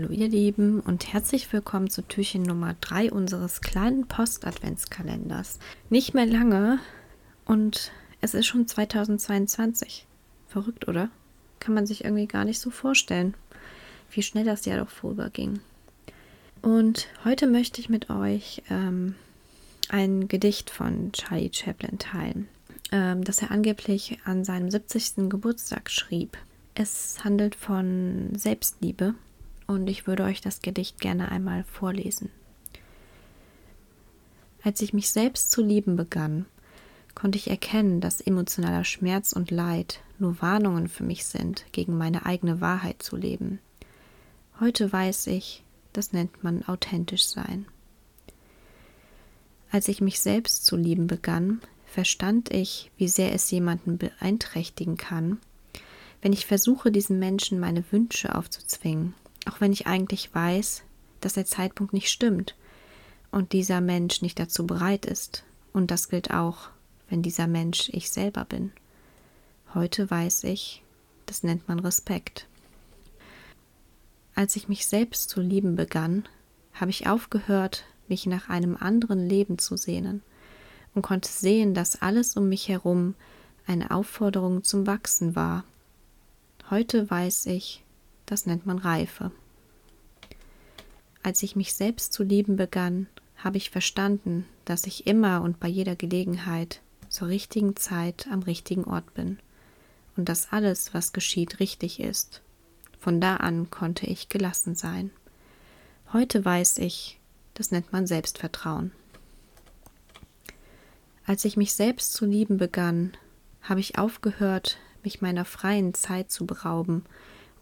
Hallo ihr Lieben und herzlich willkommen zu Türchen Nummer 3 unseres kleinen Post-Adventskalenders. Nicht mehr lange und es ist schon 2022. Verrückt, oder? Kann man sich irgendwie gar nicht so vorstellen, wie schnell das Jahr doch vorüberging. Und heute möchte ich mit euch ähm, ein Gedicht von Charlie Chaplin teilen, ähm, das er angeblich an seinem 70. Geburtstag schrieb. Es handelt von Selbstliebe und ich würde euch das Gedicht gerne einmal vorlesen. Als ich mich selbst zu lieben begann, konnte ich erkennen, dass emotionaler Schmerz und Leid nur Warnungen für mich sind, gegen meine eigene Wahrheit zu leben. Heute weiß ich, das nennt man authentisch sein. Als ich mich selbst zu lieben begann, verstand ich, wie sehr es jemanden beeinträchtigen kann, wenn ich versuche, diesen Menschen meine Wünsche aufzuzwingen auch wenn ich eigentlich weiß, dass der Zeitpunkt nicht stimmt und dieser Mensch nicht dazu bereit ist. Und das gilt auch, wenn dieser Mensch ich selber bin. Heute weiß ich, das nennt man Respekt. Als ich mich selbst zu lieben begann, habe ich aufgehört, mich nach einem anderen Leben zu sehnen und konnte sehen, dass alles um mich herum eine Aufforderung zum Wachsen war. Heute weiß ich, das nennt man Reife. Als ich mich selbst zu lieben begann, habe ich verstanden, dass ich immer und bei jeder Gelegenheit zur richtigen Zeit am richtigen Ort bin und dass alles, was geschieht, richtig ist. Von da an konnte ich gelassen sein. Heute weiß ich, das nennt man Selbstvertrauen. Als ich mich selbst zu lieben begann, habe ich aufgehört, mich meiner freien Zeit zu berauben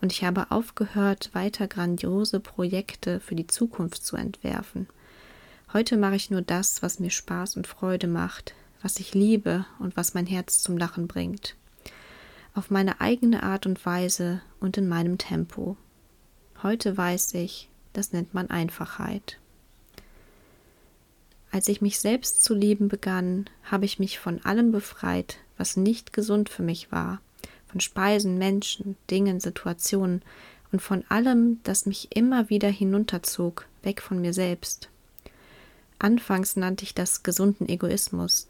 und ich habe aufgehört, weiter grandiose Projekte für die Zukunft zu entwerfen. Heute mache ich nur das, was mir Spaß und Freude macht, was ich liebe und was mein Herz zum Lachen bringt. Auf meine eigene Art und Weise und in meinem Tempo. Heute weiß ich, das nennt man Einfachheit. Als ich mich selbst zu lieben begann, habe ich mich von allem befreit, was nicht gesund für mich war von Speisen, Menschen, Dingen, Situationen und von allem, das mich immer wieder hinunterzog, weg von mir selbst. Anfangs nannte ich das gesunden Egoismus,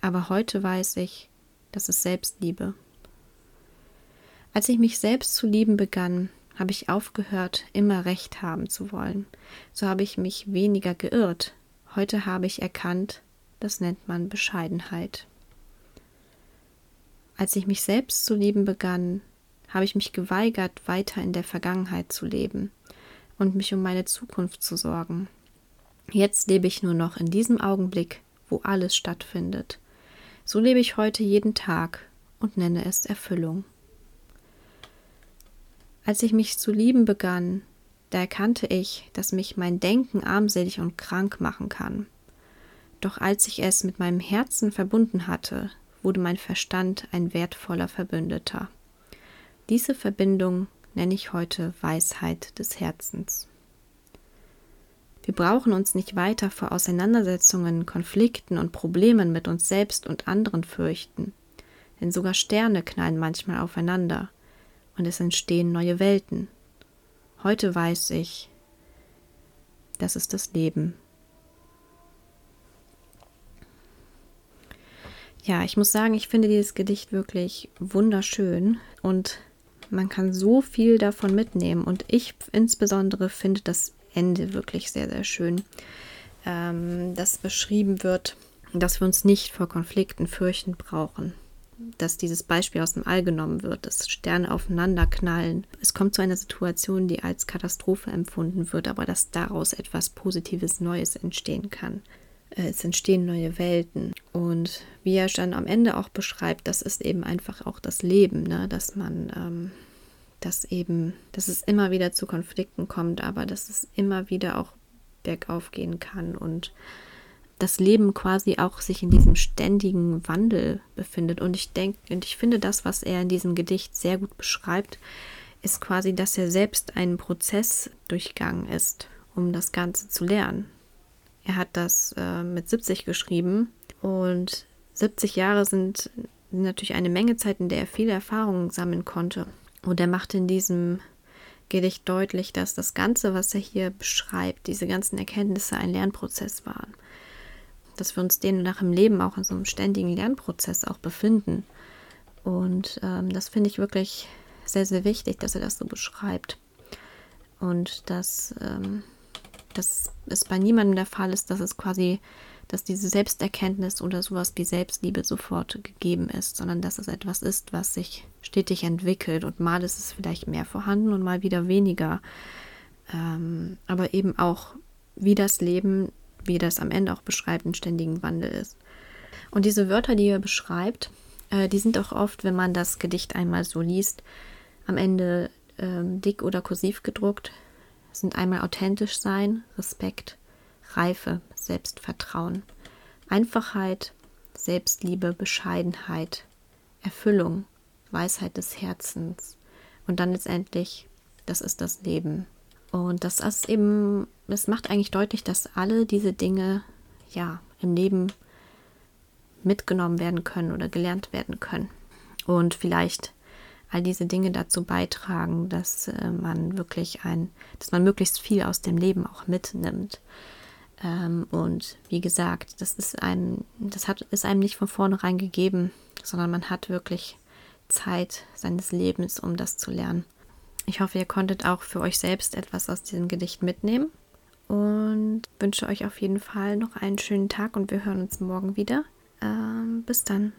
aber heute weiß ich, das ist Selbstliebe. Als ich mich selbst zu lieben begann, habe ich aufgehört, immer Recht haben zu wollen. So habe ich mich weniger geirrt. Heute habe ich erkannt, das nennt man Bescheidenheit. Als ich mich selbst zu lieben begann, habe ich mich geweigert, weiter in der Vergangenheit zu leben und mich um meine Zukunft zu sorgen. Jetzt lebe ich nur noch in diesem Augenblick, wo alles stattfindet. So lebe ich heute jeden Tag und nenne es Erfüllung. Als ich mich zu lieben begann, da erkannte ich, dass mich mein Denken armselig und krank machen kann. Doch als ich es mit meinem Herzen verbunden hatte, wurde mein Verstand ein wertvoller Verbündeter. Diese Verbindung nenne ich heute Weisheit des Herzens. Wir brauchen uns nicht weiter vor Auseinandersetzungen, Konflikten und Problemen mit uns selbst und anderen fürchten, denn sogar Sterne knallen manchmal aufeinander und es entstehen neue Welten. Heute weiß ich, das ist das Leben. Ja, ich muss sagen, ich finde dieses Gedicht wirklich wunderschön und man kann so viel davon mitnehmen. Und ich insbesondere finde das Ende wirklich sehr, sehr schön, ähm, dass beschrieben wird, dass wir uns nicht vor Konflikten fürchten brauchen. Dass dieses Beispiel aus dem All genommen wird, dass Sterne aufeinander knallen. Es kommt zu einer Situation, die als Katastrophe empfunden wird, aber dass daraus etwas Positives Neues entstehen kann. Äh, es entstehen neue Welten. Und wie er dann am Ende auch beschreibt, das ist eben einfach auch das Leben, ne? dass man, ähm, dass eben, dass es immer wieder zu Konflikten kommt, aber dass es immer wieder auch bergauf gehen kann und das Leben quasi auch sich in diesem ständigen Wandel befindet. Und ich denke, und ich finde das, was er in diesem Gedicht sehr gut beschreibt, ist quasi, dass er selbst einen Prozess durchgegangen ist, um das Ganze zu lernen. Er hat das äh, mit 70 geschrieben und 70 Jahre sind, natürlich eine Menge Zeit, in der er viele Erfahrungen sammeln konnte. Und er macht in diesem Gedicht deutlich, dass das Ganze, was er hier beschreibt, diese ganzen Erkenntnisse ein Lernprozess waren. Dass wir uns demnach im Leben auch in so einem ständigen Lernprozess auch befinden. Und ähm, das finde ich wirklich sehr, sehr wichtig, dass er das so beschreibt. Und dass, ähm, dass es bei niemandem der Fall ist, dass es quasi, dass diese Selbsterkenntnis oder sowas wie Selbstliebe sofort gegeben ist, sondern dass es etwas ist, was sich stetig entwickelt und mal ist es vielleicht mehr vorhanden und mal wieder weniger. Ähm, aber eben auch, wie das Leben, wie das am Ende auch beschreibt, einen ständigen Wandel ist. Und diese Wörter, die er beschreibt, äh, die sind auch oft, wenn man das Gedicht einmal so liest, am Ende ähm, dick oder kursiv gedruckt, sind einmal authentisch sein, Respekt, Reife, Selbstvertrauen, Einfachheit, Selbstliebe, Bescheidenheit, Erfüllung, Weisheit des Herzens und dann letztendlich, das ist das Leben. Und das ist eben, es macht eigentlich deutlich, dass alle diese Dinge ja im Leben mitgenommen werden können oder gelernt werden können. Und vielleicht all diese Dinge dazu beitragen, dass äh, man wirklich ein, dass man möglichst viel aus dem Leben auch mitnimmt. Ähm, und wie gesagt, das ist ein, das hat, ist einem nicht von vornherein gegeben, sondern man hat wirklich Zeit seines Lebens, um das zu lernen. Ich hoffe, ihr konntet auch für euch selbst etwas aus diesem Gedicht mitnehmen und wünsche euch auf jeden Fall noch einen schönen Tag und wir hören uns morgen wieder. Ähm, bis dann.